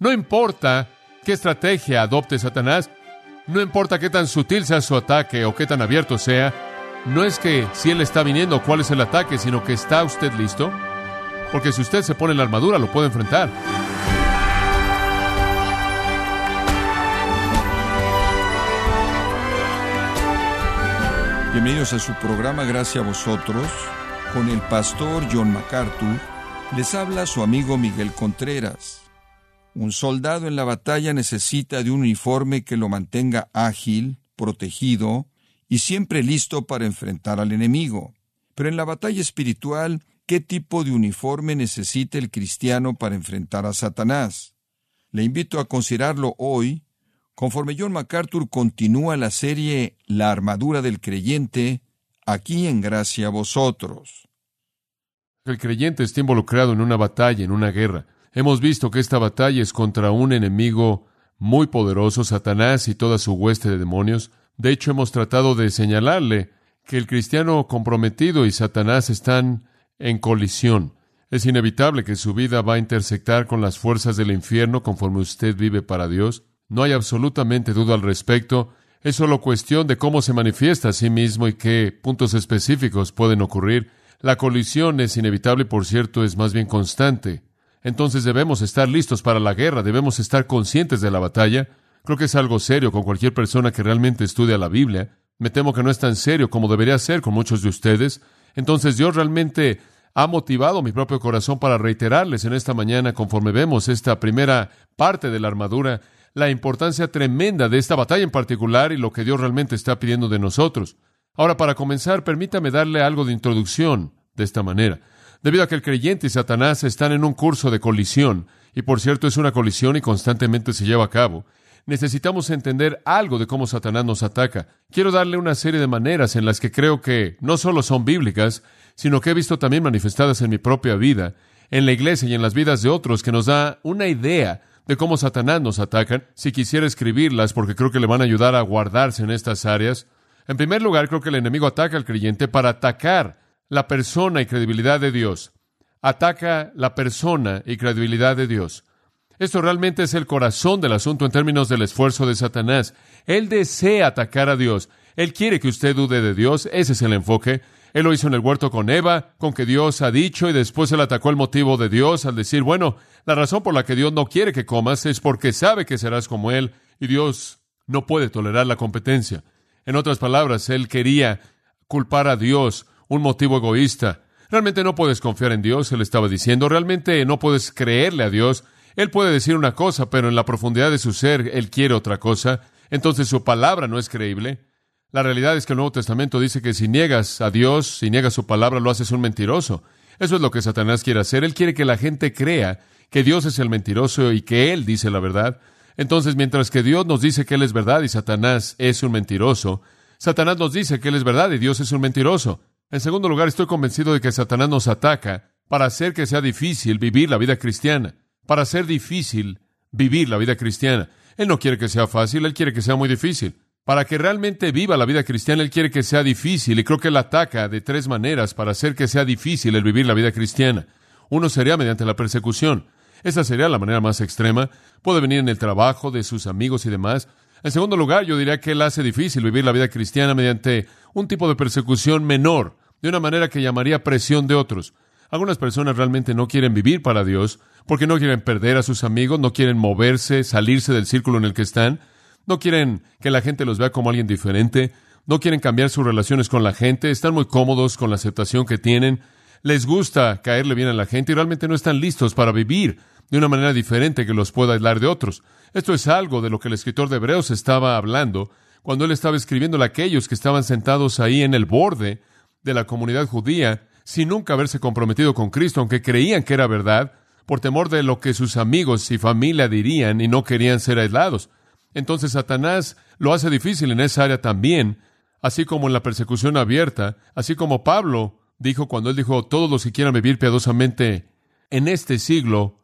No importa qué estrategia adopte Satanás, no importa qué tan sutil sea su ataque o qué tan abierto sea, no es que si él está viniendo cuál es el ataque, sino que está usted listo. Porque si usted se pone la armadura, lo puede enfrentar. Bienvenidos a su programa Gracias a vosotros. Con el pastor John MacArthur les habla su amigo Miguel Contreras. Un soldado en la batalla necesita de un uniforme que lo mantenga ágil, protegido y siempre listo para enfrentar al enemigo. Pero en la batalla espiritual, ¿qué tipo de uniforme necesita el cristiano para enfrentar a Satanás? Le invito a considerarlo hoy conforme John MacArthur continúa la serie La armadura del creyente, aquí en gracia a vosotros. El creyente está involucrado en una batalla, en una guerra. Hemos visto que esta batalla es contra un enemigo muy poderoso, Satanás y toda su hueste de demonios. De hecho, hemos tratado de señalarle que el cristiano comprometido y Satanás están en colisión. Es inevitable que su vida va a intersectar con las fuerzas del infierno conforme usted vive para Dios. No hay absolutamente duda al respecto. Es solo cuestión de cómo se manifiesta a sí mismo y qué puntos específicos pueden ocurrir. La colisión es inevitable y, por cierto, es más bien constante. Entonces debemos estar listos para la guerra, debemos estar conscientes de la batalla. Creo que es algo serio con cualquier persona que realmente estudia la Biblia. Me temo que no es tan serio como debería ser con muchos de ustedes. Entonces Dios realmente ha motivado mi propio corazón para reiterarles en esta mañana, conforme vemos esta primera parte de la armadura, la importancia tremenda de esta batalla en particular y lo que Dios realmente está pidiendo de nosotros. Ahora, para comenzar, permítame darle algo de introducción de esta manera. Debido a que el creyente y Satanás están en un curso de colisión, y por cierto es una colisión y constantemente se lleva a cabo, necesitamos entender algo de cómo Satanás nos ataca. Quiero darle una serie de maneras en las que creo que no solo son bíblicas, sino que he visto también manifestadas en mi propia vida, en la iglesia y en las vidas de otros, que nos da una idea de cómo Satanás nos ataca, si quisiera escribirlas, porque creo que le van a ayudar a guardarse en estas áreas. En primer lugar, creo que el enemigo ataca al creyente para atacar la persona y credibilidad de Dios. Ataca la persona y credibilidad de Dios. Esto realmente es el corazón del asunto en términos del esfuerzo de Satanás. Él desea atacar a Dios. Él quiere que usted dude de Dios. Ese es el enfoque. Él lo hizo en el huerto con Eva, con que Dios ha dicho, y después él atacó el motivo de Dios al decir, bueno, la razón por la que Dios no quiere que comas es porque sabe que serás como Él, y Dios no puede tolerar la competencia. En otras palabras, Él quería culpar a Dios, un motivo egoísta. Realmente no puedes confiar en Dios, Él estaba diciendo, realmente no puedes creerle a Dios. Él puede decir una cosa, pero en la profundidad de su ser, Él quiere otra cosa. Entonces su palabra no es creíble. La realidad es que el Nuevo Testamento dice que si niegas a Dios, si niegas su palabra, lo haces un mentiroso. Eso es lo que Satanás quiere hacer. Él quiere que la gente crea que Dios es el mentiroso y que Él dice la verdad. Entonces, mientras que Dios nos dice que Él es verdad y Satanás es un mentiroso, Satanás nos dice que Él es verdad y Dios es un mentiroso. En segundo lugar, estoy convencido de que Satanás nos ataca para hacer que sea difícil vivir la vida cristiana, para hacer difícil vivir la vida cristiana. Él no quiere que sea fácil, Él quiere que sea muy difícil. Para que realmente viva la vida cristiana, Él quiere que sea difícil y creo que Él ataca de tres maneras para hacer que sea difícil el vivir la vida cristiana. Uno sería mediante la persecución. Esa sería la manera más extrema. Puede venir en el trabajo de sus amigos y demás. En segundo lugar, yo diría que Él hace difícil vivir la vida cristiana mediante un tipo de persecución menor, de una manera que llamaría presión de otros. Algunas personas realmente no quieren vivir para Dios porque no quieren perder a sus amigos, no quieren moverse, salirse del círculo en el que están. No quieren que la gente los vea como alguien diferente, no quieren cambiar sus relaciones con la gente, están muy cómodos con la aceptación que tienen, les gusta caerle bien a la gente y realmente no están listos para vivir de una manera diferente que los pueda aislar de otros. Esto es algo de lo que el escritor de Hebreos estaba hablando cuando él estaba escribiendo a aquellos que estaban sentados ahí en el borde de la comunidad judía sin nunca haberse comprometido con Cristo, aunque creían que era verdad, por temor de lo que sus amigos y familia dirían y no querían ser aislados. Entonces Satanás lo hace difícil en esa área también, así como en la persecución abierta, así como Pablo dijo cuando él dijo, todos los que quieran vivir piadosamente en este siglo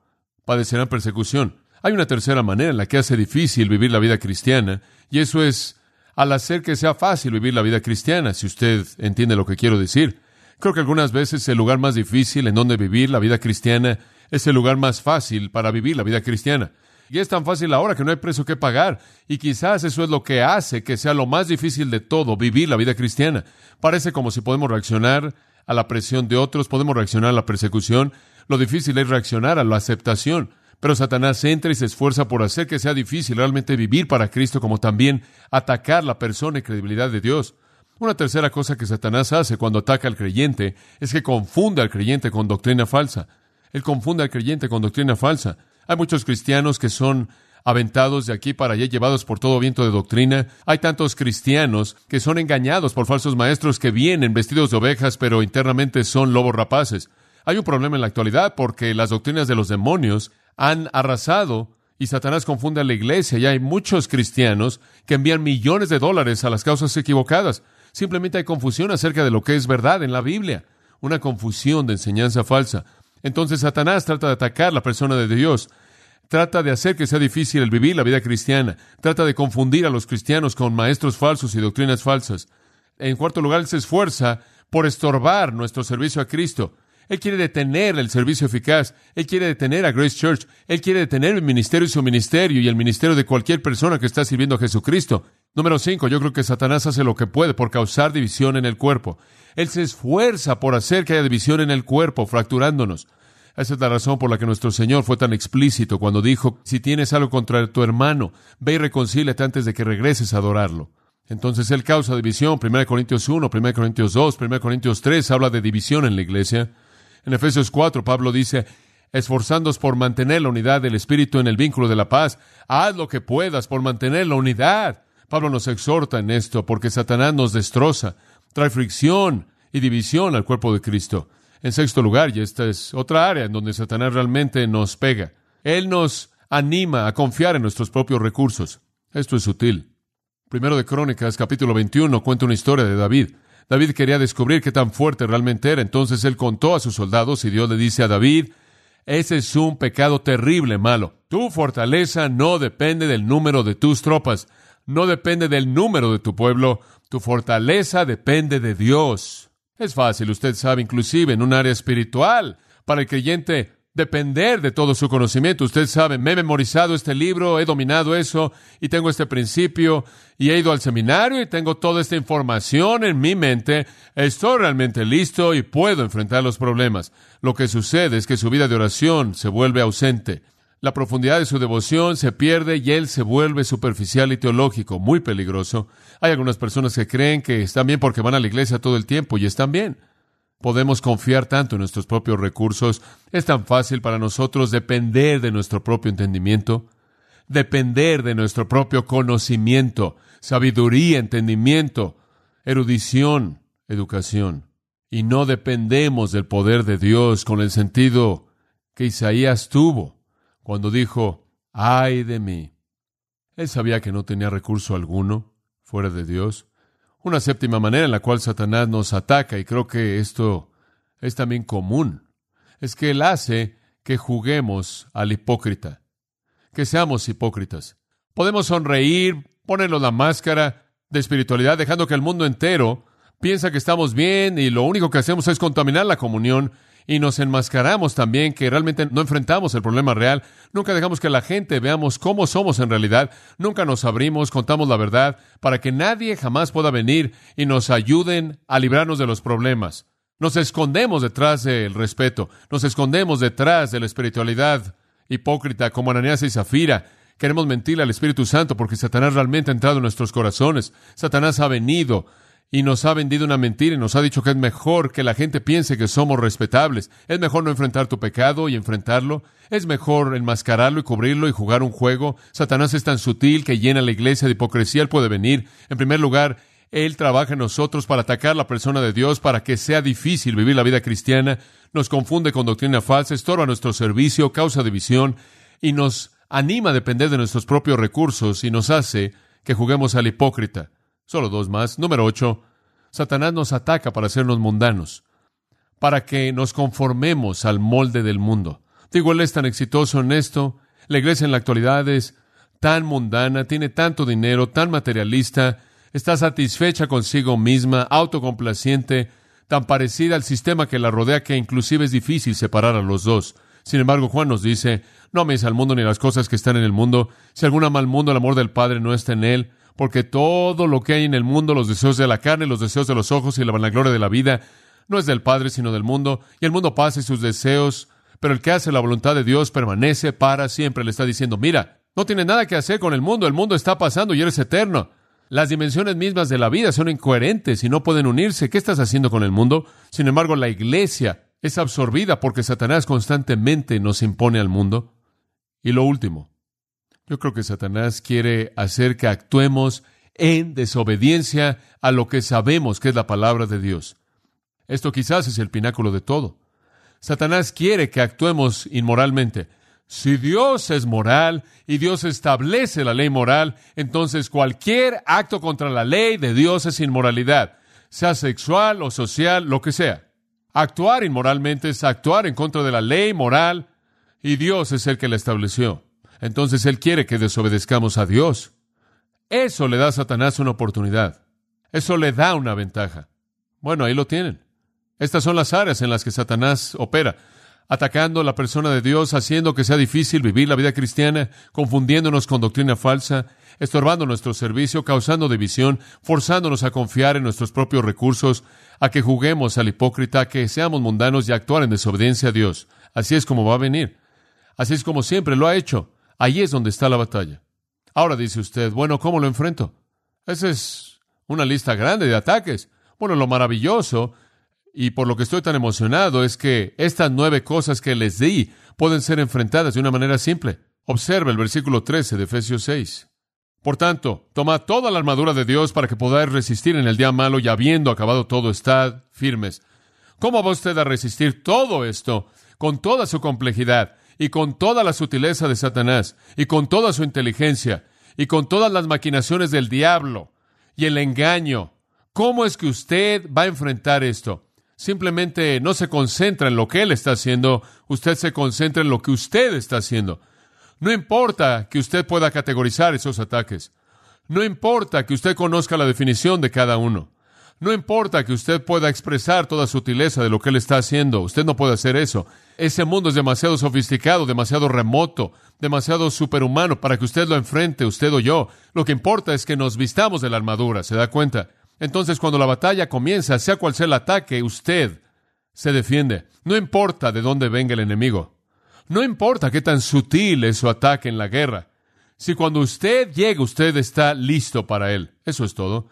padecerán persecución. Hay una tercera manera en la que hace difícil vivir la vida cristiana, y eso es al hacer que sea fácil vivir la vida cristiana, si usted entiende lo que quiero decir. Creo que algunas veces el lugar más difícil en donde vivir la vida cristiana es el lugar más fácil para vivir la vida cristiana. Y es tan fácil ahora que no hay precio que pagar. Y quizás eso es lo que hace que sea lo más difícil de todo, vivir la vida cristiana. Parece como si podemos reaccionar a la presión de otros, podemos reaccionar a la persecución. Lo difícil es reaccionar a la aceptación. Pero Satanás entra y se esfuerza por hacer que sea difícil realmente vivir para Cristo, como también atacar la persona y credibilidad de Dios. Una tercera cosa que Satanás hace cuando ataca al creyente es que confunde al creyente con doctrina falsa. Él confunde al creyente con doctrina falsa. Hay muchos cristianos que son aventados de aquí para allá, llevados por todo viento de doctrina. Hay tantos cristianos que son engañados por falsos maestros que vienen vestidos de ovejas, pero internamente son lobos rapaces. Hay un problema en la actualidad porque las doctrinas de los demonios han arrasado y Satanás confunde a la iglesia y hay muchos cristianos que envían millones de dólares a las causas equivocadas. Simplemente hay confusión acerca de lo que es verdad en la Biblia, una confusión de enseñanza falsa. Entonces Satanás trata de atacar la persona de Dios, trata de hacer que sea difícil el vivir la vida cristiana, trata de confundir a los cristianos con maestros falsos y doctrinas falsas. En cuarto lugar, él se esfuerza por estorbar nuestro servicio a Cristo. Él quiere detener el servicio eficaz. Él quiere detener a Grace Church. Él quiere detener el ministerio y su ministerio y el ministerio de cualquier persona que está sirviendo a Jesucristo. Número cinco, yo creo que Satanás hace lo que puede por causar división en el cuerpo. Él se esfuerza por hacer que haya división en el cuerpo, fracturándonos. Esa es la razón por la que nuestro Señor fue tan explícito cuando dijo, si tienes algo contra tu hermano, ve y reconcíliate antes de que regreses a adorarlo. Entonces Él causa división. 1 Corintios 1, 1 Corintios 2, 1 Corintios 3 habla de división en la iglesia. En Efesios 4, Pablo dice, esforzándoos por mantener la unidad del Espíritu en el vínculo de la paz. Haz lo que puedas por mantener la unidad. Pablo nos exhorta en esto porque Satanás nos destroza, trae fricción y división al cuerpo de Cristo. En sexto lugar, y esta es otra área en donde Satanás realmente nos pega, Él nos anima a confiar en nuestros propios recursos. Esto es sutil. Primero de Crónicas, capítulo 21, cuenta una historia de David. David quería descubrir qué tan fuerte realmente era. Entonces él contó a sus soldados y Dios le dice a David, ese es un pecado terrible, malo. Tu fortaleza no depende del número de tus tropas, no depende del número de tu pueblo, tu fortaleza depende de Dios. Es fácil, usted sabe, inclusive en un área espiritual, para el creyente depender de todo su conocimiento. Usted sabe, me he memorizado este libro, he dominado eso y tengo este principio y he ido al seminario y tengo toda esta información en mi mente. Estoy realmente listo y puedo enfrentar los problemas. Lo que sucede es que su vida de oración se vuelve ausente. La profundidad de su devoción se pierde y él se vuelve superficial y teológico, muy peligroso. Hay algunas personas que creen que están bien porque van a la iglesia todo el tiempo y están bien. Podemos confiar tanto en nuestros propios recursos. Es tan fácil para nosotros depender de nuestro propio entendimiento, depender de nuestro propio conocimiento, sabiduría, entendimiento, erudición, educación. Y no dependemos del poder de Dios con el sentido que Isaías tuvo cuando dijo, ay de mí. Él sabía que no tenía recurso alguno fuera de Dios. Una séptima manera en la cual Satanás nos ataca, y creo que esto es también común, es que él hace que juguemos al hipócrita, que seamos hipócritas. Podemos sonreír, ponernos la máscara de espiritualidad, dejando que el mundo entero piensa que estamos bien y lo único que hacemos es contaminar la comunión y nos enmascaramos también que realmente no enfrentamos el problema real, nunca dejamos que la gente veamos cómo somos en realidad, nunca nos abrimos, contamos la verdad, para que nadie jamás pueda venir y nos ayuden a librarnos de los problemas. Nos escondemos detrás del respeto, nos escondemos detrás de la espiritualidad hipócrita como Ananías y Zafira. Queremos mentirle al Espíritu Santo porque Satanás realmente ha entrado en nuestros corazones. Satanás ha venido y nos ha vendido una mentira y nos ha dicho que es mejor que la gente piense que somos respetables. Es mejor no enfrentar tu pecado y enfrentarlo. Es mejor enmascararlo y cubrirlo y jugar un juego. Satanás es tan sutil que llena la iglesia de hipocresía. Él puede venir. En primer lugar, Él trabaja en nosotros para atacar la persona de Dios, para que sea difícil vivir la vida cristiana. Nos confunde con doctrina falsa, estorba nuestro servicio, causa división y nos anima a depender de nuestros propios recursos y nos hace que juguemos al hipócrita. Solo dos más. Número ocho. Satanás nos ataca para hacernos mundanos, para que nos conformemos al molde del mundo. Digo, él es tan exitoso en esto. La iglesia en la actualidad es tan mundana, tiene tanto dinero, tan materialista, está satisfecha consigo misma, autocomplaciente, tan parecida al sistema que la rodea que inclusive es difícil separar a los dos. Sin embargo, Juan nos dice, no améis al mundo ni las cosas que están en el mundo. Si algún ama al mundo, el amor del Padre no está en él, porque todo lo que hay en el mundo, los deseos de la carne, los deseos de los ojos y la vanagloria de la vida, no es del Padre, sino del mundo, y el mundo pasa y sus deseos, pero el que hace la voluntad de Dios permanece para siempre. Le está diciendo, mira, no tiene nada que hacer con el mundo, el mundo está pasando y eres eterno. Las dimensiones mismas de la vida son incoherentes y no pueden unirse. ¿Qué estás haciendo con el mundo? Sin embargo, la iglesia es absorbida porque Satanás constantemente nos impone al mundo. Y lo último, yo creo que Satanás quiere hacer que actuemos en desobediencia a lo que sabemos que es la palabra de Dios. Esto quizás es el pináculo de todo. Satanás quiere que actuemos inmoralmente. Si Dios es moral y Dios establece la ley moral, entonces cualquier acto contra la ley de Dios es inmoralidad, sea sexual o social, lo que sea. Actuar inmoralmente es actuar en contra de la ley moral y Dios es el que la estableció. Entonces Él quiere que desobedezcamos a Dios. Eso le da a Satanás una oportunidad. Eso le da una ventaja. Bueno, ahí lo tienen. Estas son las áreas en las que Satanás opera, atacando a la persona de Dios, haciendo que sea difícil vivir la vida cristiana, confundiéndonos con doctrina falsa, estorbando nuestro servicio, causando división, forzándonos a confiar en nuestros propios recursos, a que juguemos al hipócrita, a que seamos mundanos y actuar en desobediencia a Dios. Así es como va a venir. Así es como siempre lo ha hecho. Ahí es donde está la batalla. Ahora dice usted, bueno, ¿cómo lo enfrento? Esa es una lista grande de ataques. Bueno, lo maravilloso y por lo que estoy tan emocionado es que estas nueve cosas que les di pueden ser enfrentadas de una manera simple. Observa el versículo 13 de Efesios 6. Por tanto, tomad toda la armadura de Dios para que podáis resistir en el día malo y habiendo acabado todo, estad firmes. ¿Cómo va usted a resistir todo esto con toda su complejidad? Y con toda la sutileza de Satanás, y con toda su inteligencia, y con todas las maquinaciones del diablo, y el engaño. ¿Cómo es que usted va a enfrentar esto? Simplemente no se concentra en lo que él está haciendo, usted se concentra en lo que usted está haciendo. No importa que usted pueda categorizar esos ataques. No importa que usted conozca la definición de cada uno. No importa que usted pueda expresar toda sutileza de lo que él está haciendo, usted no puede hacer eso. Ese mundo es demasiado sofisticado, demasiado remoto, demasiado superhumano para que usted lo enfrente, usted o yo. Lo que importa es que nos vistamos de la armadura, ¿se da cuenta? Entonces, cuando la batalla comienza, sea cual sea el ataque, usted se defiende. No importa de dónde venga el enemigo. No importa qué tan sutil es su ataque en la guerra. Si cuando usted llega, usted está listo para él. Eso es todo.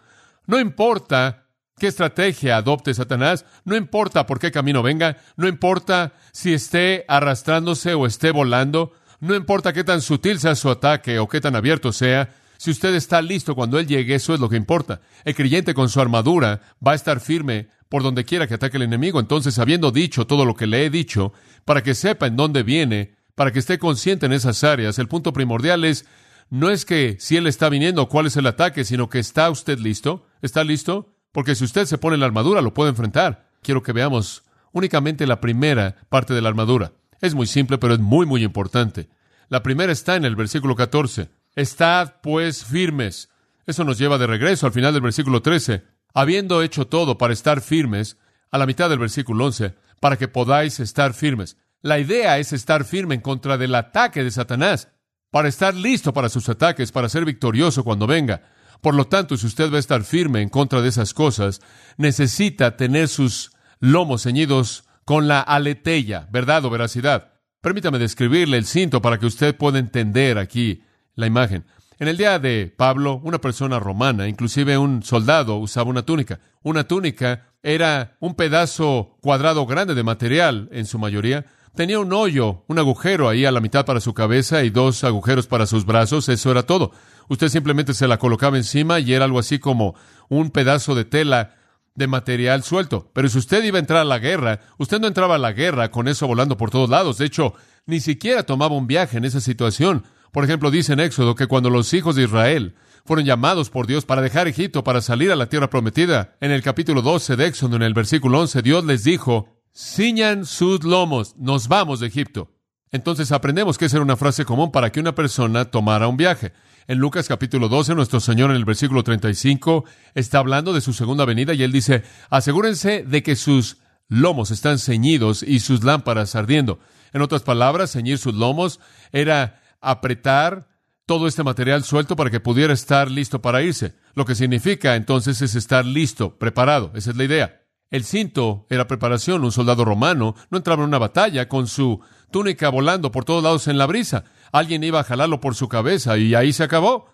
No importa qué estrategia adopte Satanás, no importa por qué camino venga, no importa si esté arrastrándose o esté volando, no importa qué tan sutil sea su ataque o qué tan abierto sea, si usted está listo cuando Él llegue, eso es lo que importa. El creyente con su armadura va a estar firme por donde quiera que ataque el enemigo. Entonces, habiendo dicho todo lo que le he dicho, para que sepa en dónde viene, para que esté consciente en esas áreas, el punto primordial es, no es que si Él está viniendo, cuál es el ataque, sino que está usted listo. ¿Está listo? Porque si usted se pone la armadura, lo puede enfrentar. Quiero que veamos únicamente la primera parte de la armadura. Es muy simple, pero es muy, muy importante. La primera está en el versículo 14. Estad pues firmes. Eso nos lleva de regreso al final del versículo 13. Habiendo hecho todo para estar firmes, a la mitad del versículo 11, para que podáis estar firmes. La idea es estar firme en contra del ataque de Satanás, para estar listo para sus ataques, para ser victorioso cuando venga. Por lo tanto, si usted va a estar firme en contra de esas cosas, necesita tener sus lomos ceñidos con la aletella, verdad o veracidad. Permítame describirle el cinto para que usted pueda entender aquí la imagen. En el día de Pablo, una persona romana, inclusive un soldado, usaba una túnica. Una túnica era un pedazo cuadrado grande de material, en su mayoría. Tenía un hoyo, un agujero ahí a la mitad para su cabeza y dos agujeros para sus brazos. Eso era todo. Usted simplemente se la colocaba encima y era algo así como un pedazo de tela de material suelto. Pero si usted iba a entrar a la guerra, usted no entraba a la guerra con eso volando por todos lados. De hecho, ni siquiera tomaba un viaje en esa situación. Por ejemplo, dice en Éxodo que cuando los hijos de Israel fueron llamados por Dios para dejar Egipto, para salir a la tierra prometida, en el capítulo 12 de Éxodo, en el versículo 11, Dios les dijo, ciñan sus lomos, nos vamos de Egipto. Entonces aprendemos que esa era una frase común para que una persona tomara un viaje. En Lucas capítulo 12, nuestro Señor en el versículo 35 está hablando de su segunda venida y él dice, asegúrense de que sus lomos están ceñidos y sus lámparas ardiendo. En otras palabras, ceñir sus lomos era apretar todo este material suelto para que pudiera estar listo para irse. Lo que significa entonces es estar listo, preparado. Esa es la idea. El cinto era preparación. Un soldado romano no entraba en una batalla con su túnica volando por todos lados en la brisa. Alguien iba a jalarlo por su cabeza y ahí se acabó.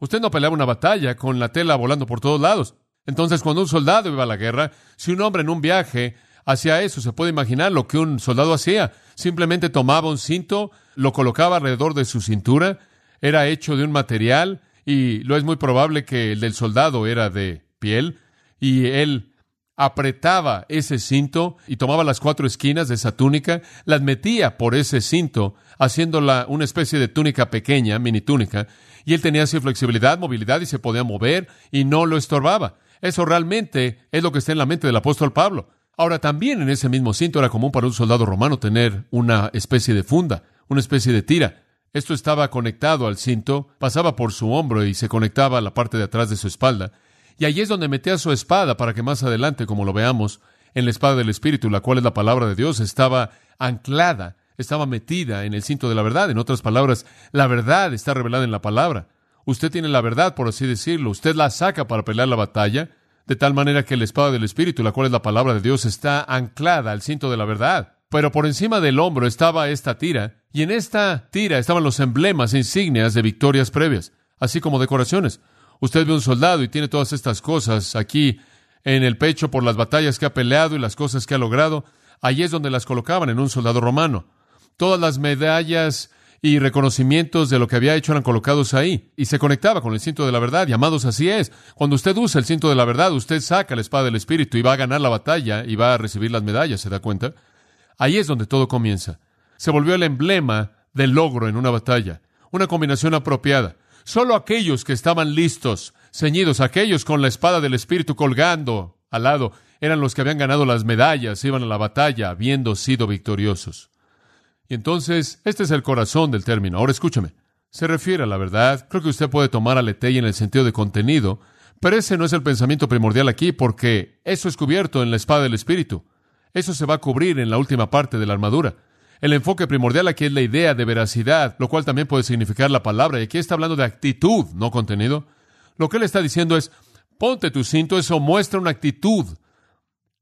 Usted no peleaba una batalla con la tela volando por todos lados. Entonces, cuando un soldado iba a la guerra, si un hombre en un viaje hacía eso, se puede imaginar lo que un soldado hacía. Simplemente tomaba un cinto, lo colocaba alrededor de su cintura, era hecho de un material y lo es muy probable que el del soldado era de piel y él apretaba ese cinto y tomaba las cuatro esquinas de esa túnica, las metía por ese cinto, haciéndola una especie de túnica pequeña, mini túnica, y él tenía así flexibilidad, movilidad y se podía mover y no lo estorbaba. Eso realmente es lo que está en la mente del apóstol Pablo. Ahora, también en ese mismo cinto era común para un soldado romano tener una especie de funda, una especie de tira. Esto estaba conectado al cinto, pasaba por su hombro y se conectaba a la parte de atrás de su espalda. Y allí es donde metía su espada para que más adelante, como lo veamos, en la espada del Espíritu, la cual es la palabra de Dios, estaba anclada, estaba metida en el cinto de la verdad. En otras palabras, la verdad está revelada en la palabra. Usted tiene la verdad, por así decirlo. Usted la saca para pelear la batalla, de tal manera que la espada del Espíritu, la cual es la palabra de Dios, está anclada al cinto de la verdad. Pero por encima del hombro estaba esta tira, y en esta tira estaban los emblemas e insignias de victorias previas, así como decoraciones. Usted ve un soldado y tiene todas estas cosas aquí en el pecho por las batallas que ha peleado y las cosas que ha logrado. Allí es donde las colocaban en un soldado romano. Todas las medallas y reconocimientos de lo que había hecho eran colocados ahí y se conectaba con el cinto de la verdad. Y amados, así es. Cuando usted usa el cinto de la verdad, usted saca la espada del Espíritu y va a ganar la batalla y va a recibir las medallas, ¿se da cuenta? Ahí es donde todo comienza. Se volvió el emblema del logro en una batalla, una combinación apropiada. Solo aquellos que estaban listos, ceñidos, aquellos con la espada del Espíritu colgando al lado, eran los que habían ganado las medallas, iban a la batalla habiendo sido victoriosos. Y entonces, este es el corazón del término. Ahora escúchame. Se refiere a la verdad. Creo que usted puede tomar a Letey en el sentido de contenido, pero ese no es el pensamiento primordial aquí, porque eso es cubierto en la espada del Espíritu. Eso se va a cubrir en la última parte de la armadura. El enfoque primordial aquí es la idea de veracidad, lo cual también puede significar la palabra. Y aquí está hablando de actitud, no contenido. Lo que él está diciendo es, ponte tu cinto, eso muestra una actitud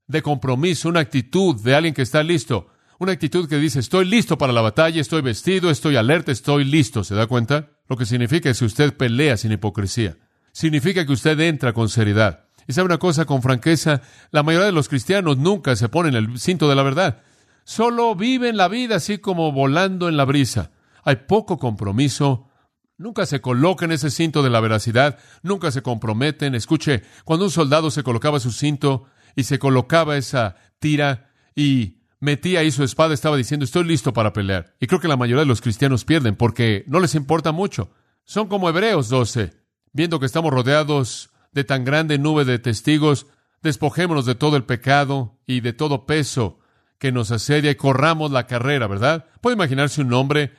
de compromiso, una actitud de alguien que está listo, una actitud que dice, estoy listo para la batalla, estoy vestido, estoy alerta, estoy listo. ¿Se da cuenta? Lo que significa es que usted pelea sin hipocresía. Significa que usted entra con seriedad. Y sabe una cosa con franqueza, la mayoría de los cristianos nunca se ponen el cinto de la verdad. Solo viven la vida así como volando en la brisa. Hay poco compromiso. Nunca se colocan ese cinto de la veracidad. Nunca se comprometen. Escuche, cuando un soldado se colocaba su cinto y se colocaba esa tira y metía ahí su espada, estaba diciendo, estoy listo para pelear. Y creo que la mayoría de los cristianos pierden porque no les importa mucho. Son como Hebreos 12. Viendo que estamos rodeados de tan grande nube de testigos, despojémonos de todo el pecado y de todo peso que nos asedia y corramos la carrera, ¿verdad? ¿Puede imaginarse un hombre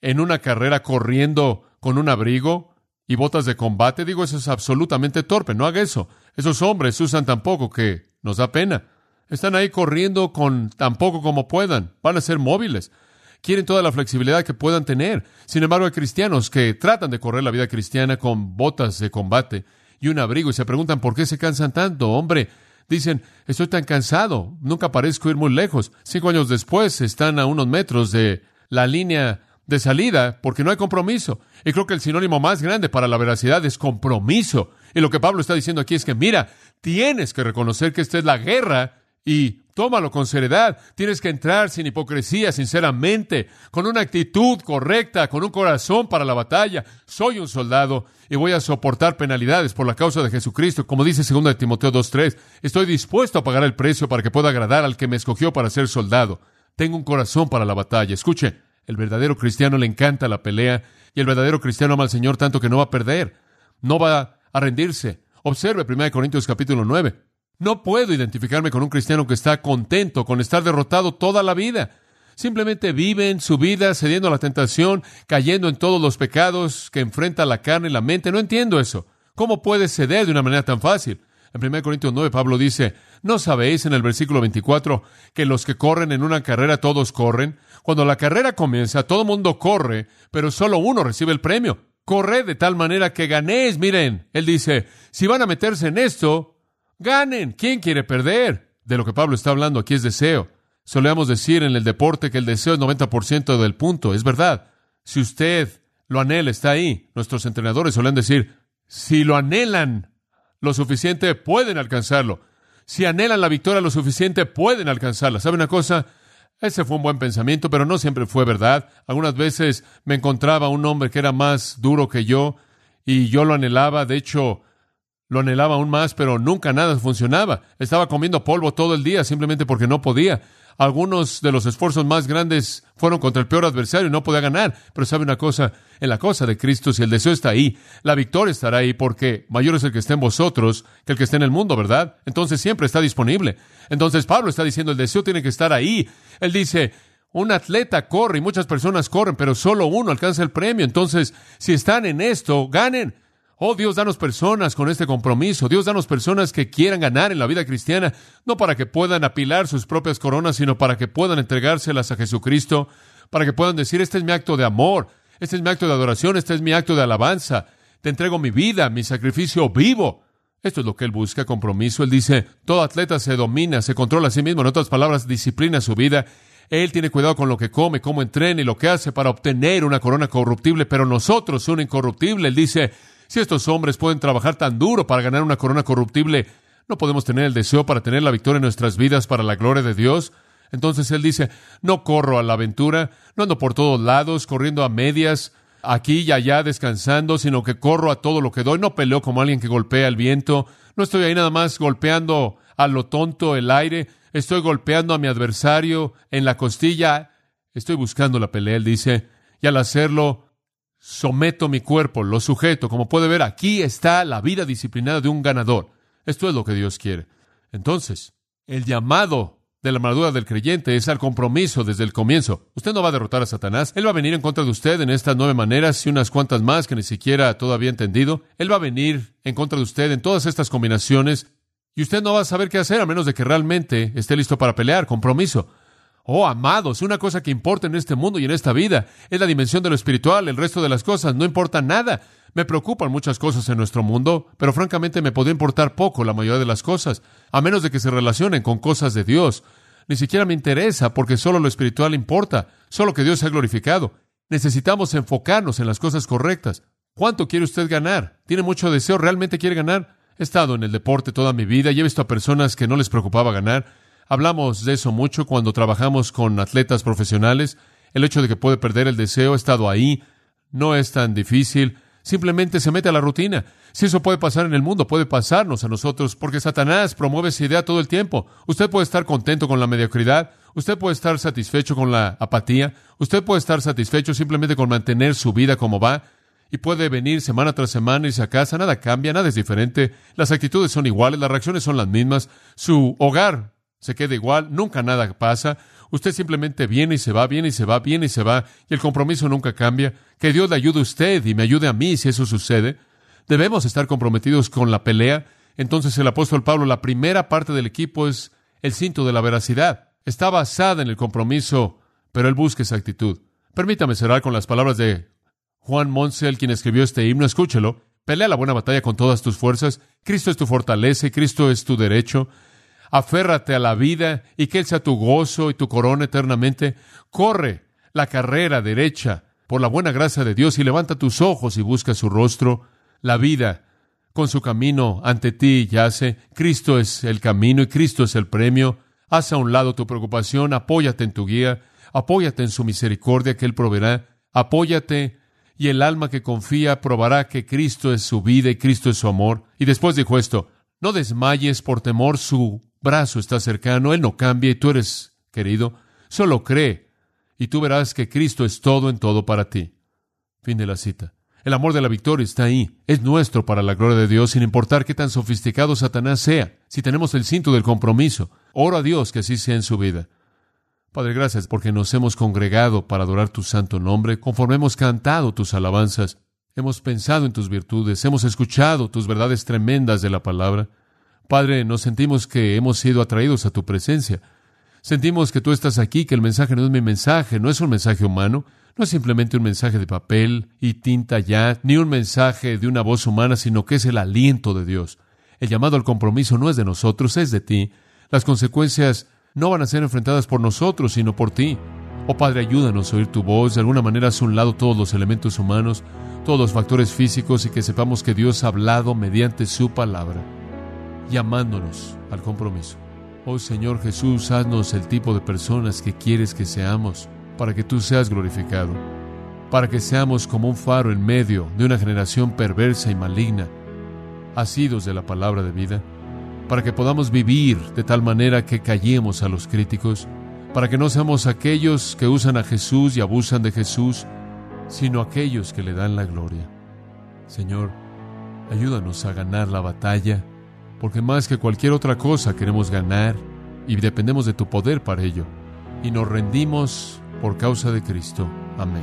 en una carrera corriendo con un abrigo y botas de combate? Digo, eso es absolutamente torpe, no haga eso. Esos hombres usan tan poco que nos da pena. Están ahí corriendo con tan poco como puedan. Van a ser móviles. Quieren toda la flexibilidad que puedan tener. Sin embargo, hay cristianos que tratan de correr la vida cristiana con botas de combate y un abrigo y se preguntan por qué se cansan tanto. Hombre, Dicen, estoy tan cansado, nunca parezco ir muy lejos. Cinco años después están a unos metros de la línea de salida porque no hay compromiso. Y creo que el sinónimo más grande para la veracidad es compromiso. Y lo que Pablo está diciendo aquí es que, mira, tienes que reconocer que esta es la guerra y tómalo con seriedad. Tienes que entrar sin hipocresía, sinceramente, con una actitud correcta, con un corazón para la batalla. Soy un soldado y voy a soportar penalidades por la causa de Jesucristo, como dice 2 Timoteo 2.3. Estoy dispuesto a pagar el precio para que pueda agradar al que me escogió para ser soldado. Tengo un corazón para la batalla. Escuche, el verdadero cristiano le encanta la pelea y el verdadero cristiano ama al Señor tanto que no va a perder, no va a rendirse. Observe 1 Corintios capítulo 9. No puedo identificarme con un cristiano que está contento con estar derrotado toda la vida. Simplemente viven su vida cediendo a la tentación, cayendo en todos los pecados que enfrenta la carne y la mente. No entiendo eso. ¿Cómo puedes ceder de una manera tan fácil? En 1 Corintios 9, Pablo dice, ¿no sabéis en el versículo 24 que los que corren en una carrera todos corren? Cuando la carrera comienza, todo mundo corre, pero solo uno recibe el premio. Corred de tal manera que ganéis. Miren, él dice, si van a meterse en esto, ganen. ¿Quién quiere perder? De lo que Pablo está hablando aquí es deseo. Solemos decir en el deporte que el deseo es 90% del punto. Es verdad. Si usted lo anhela, está ahí. Nuestros entrenadores suelen decir, si lo anhelan lo suficiente, pueden alcanzarlo. Si anhelan la victoria lo suficiente, pueden alcanzarla. ¿Sabe una cosa? Ese fue un buen pensamiento, pero no siempre fue verdad. Algunas veces me encontraba un hombre que era más duro que yo y yo lo anhelaba. De hecho, lo anhelaba aún más, pero nunca nada funcionaba. Estaba comiendo polvo todo el día simplemente porque no podía. Algunos de los esfuerzos más grandes fueron contra el peor adversario y no podía ganar. Pero sabe una cosa, en la cosa de Cristo, si el deseo está ahí, la victoria estará ahí porque mayor es el que está en vosotros que el que está en el mundo, ¿verdad? Entonces siempre está disponible. Entonces Pablo está diciendo, el deseo tiene que estar ahí. Él dice, un atleta corre y muchas personas corren, pero solo uno alcanza el premio. Entonces, si están en esto, ganen. Oh Dios, danos personas con este compromiso. Dios, danos personas que quieran ganar en la vida cristiana, no para que puedan apilar sus propias coronas, sino para que puedan entregárselas a Jesucristo, para que puedan decir, este es mi acto de amor, este es mi acto de adoración, este es mi acto de alabanza. Te entrego mi vida, mi sacrificio vivo. Esto es lo que él busca, compromiso. Él dice, todo atleta se domina, se controla a sí mismo, en otras palabras, disciplina su vida. Él tiene cuidado con lo que come, cómo entrena y lo que hace para obtener una corona corruptible, pero nosotros una incorruptible. Él dice, si estos hombres pueden trabajar tan duro para ganar una corona corruptible, ¿no podemos tener el deseo para tener la victoria en nuestras vidas para la gloria de Dios? Entonces él dice, no corro a la aventura, no ando por todos lados, corriendo a medias, aquí y allá descansando, sino que corro a todo lo que doy, no peleo como alguien que golpea el viento, no estoy ahí nada más golpeando a lo tonto el aire, estoy golpeando a mi adversario en la costilla, estoy buscando la pelea, él dice, y al hacerlo someto mi cuerpo, lo sujeto. Como puede ver, aquí está la vida disciplinada de un ganador. Esto es lo que Dios quiere. Entonces, el llamado de la armadura del creyente es al compromiso desde el comienzo. Usted no va a derrotar a Satanás. Él va a venir en contra de usted en estas nueve maneras y unas cuantas más que ni siquiera todavía ha entendido. Él va a venir en contra de usted en todas estas combinaciones y usted no va a saber qué hacer a menos de que realmente esté listo para pelear. Compromiso. Oh, amados, una cosa que importa en este mundo y en esta vida es la dimensión de lo espiritual, el resto de las cosas no importa nada. Me preocupan muchas cosas en nuestro mundo, pero francamente me podría importar poco la mayoría de las cosas, a menos de que se relacionen con cosas de Dios. Ni siquiera me interesa porque solo lo espiritual importa, solo que Dios sea glorificado. Necesitamos enfocarnos en las cosas correctas. ¿Cuánto quiere usted ganar? ¿Tiene mucho deseo? ¿Realmente quiere ganar? He estado en el deporte toda mi vida y he visto a personas que no les preocupaba ganar Hablamos de eso mucho cuando trabajamos con atletas profesionales. El hecho de que puede perder el deseo, ha estado ahí, no es tan difícil. Simplemente se mete a la rutina. Si eso puede pasar en el mundo, puede pasarnos a nosotros, porque Satanás promueve esa idea todo el tiempo. Usted puede estar contento con la mediocridad, usted puede estar satisfecho con la apatía, usted puede estar satisfecho simplemente con mantener su vida como va, y puede venir semana tras semana y a casa, nada cambia, nada es diferente, las actitudes son iguales, las reacciones son las mismas, su hogar se queda igual, nunca nada pasa. Usted simplemente viene y se va, viene y se va, viene y se va, y el compromiso nunca cambia. Que Dios le ayude a usted y me ayude a mí si eso sucede. Debemos estar comprometidos con la pelea. Entonces el apóstol Pablo, la primera parte del equipo es el cinto de la veracidad. Está basada en el compromiso, pero él busca esa actitud. Permítame cerrar con las palabras de Juan Monsell, quien escribió este himno. Escúchelo. Pelea la buena batalla con todas tus fuerzas. Cristo es tu fortaleza, Cristo es tu derecho aférrate a la vida y que Él sea tu gozo y tu corona eternamente. Corre la carrera derecha por la buena gracia de Dios y levanta tus ojos y busca su rostro. La vida con su camino ante ti yace. Cristo es el camino y Cristo es el premio. Haz a un lado tu preocupación, apóyate en tu guía, apóyate en su misericordia que Él proveerá, apóyate y el alma que confía probará que Cristo es su vida y Cristo es su amor. Y después dijo esto, no desmayes por temor su brazo está cercano, Él no cambia y tú eres querido. Solo cree y tú verás que Cristo es todo en todo para ti. Fin de la cita. El amor de la victoria está ahí. Es nuestro para la gloria de Dios, sin importar qué tan sofisticado Satanás sea. Si tenemos el cinto del compromiso, oro a Dios que así sea en su vida. Padre, gracias porque nos hemos congregado para adorar tu santo nombre, conforme hemos cantado tus alabanzas, hemos pensado en tus virtudes, hemos escuchado tus verdades tremendas de la palabra. Padre, nos sentimos que hemos sido atraídos a tu presencia. Sentimos que tú estás aquí, que el mensaje no es mi mensaje, no es un mensaje humano, no es simplemente un mensaje de papel y tinta ya, ni un mensaje de una voz humana, sino que es el aliento de Dios. El llamado al compromiso no es de nosotros, es de ti. Las consecuencias no van a ser enfrentadas por nosotros, sino por ti. Oh Padre, ayúdanos a oír tu voz, de alguna manera haz un lado todos los elementos humanos, todos los factores físicos y que sepamos que Dios ha hablado mediante su palabra, llamándonos al compromiso. Oh Señor Jesús, haznos el tipo de personas que quieres que seamos, para que tú seas glorificado, para que seamos como un faro en medio de una generación perversa y maligna, asidos de la palabra de vida, para que podamos vivir de tal manera que callemos a los críticos, para que no seamos aquellos que usan a Jesús y abusan de Jesús, sino aquellos que le dan la gloria. Señor, ayúdanos a ganar la batalla, porque más que cualquier otra cosa queremos ganar y dependemos de tu poder para ello, y nos rendimos por causa de Cristo. Amén.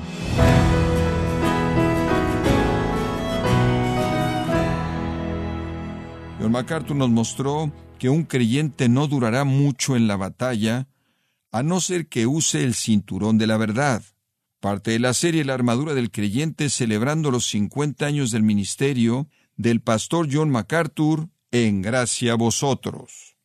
John MacArthur nos mostró que un creyente no durará mucho en la batalla, a no ser que use el cinturón de la verdad. Parte de la serie La armadura del creyente celebrando los 50 años del ministerio del pastor John MacArthur en gracia a vosotros.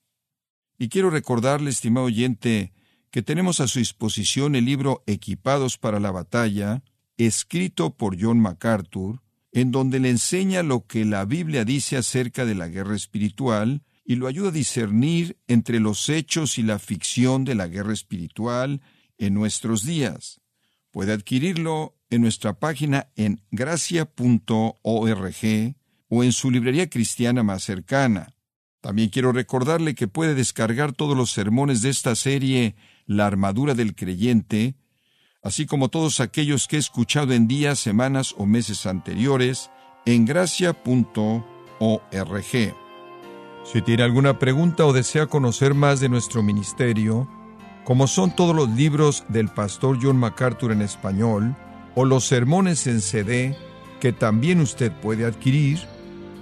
Y quiero recordarle, estimado oyente, que tenemos a su disposición el libro Equipados para la batalla, escrito por John MacArthur, en donde le enseña lo que la Biblia dice acerca de la guerra espiritual y lo ayuda a discernir entre los hechos y la ficción de la guerra espiritual en nuestros días. Puede adquirirlo en nuestra página en gracia.org o en su librería cristiana más cercana. También quiero recordarle que puede descargar todos los sermones de esta serie La armadura del creyente, así como todos aquellos que he escuchado en días, semanas o meses anteriores, en gracia.org. Si tiene alguna pregunta o desea conocer más de nuestro ministerio, como son todos los libros del pastor John MacArthur en español, o los sermones en CD, que también usted puede adquirir,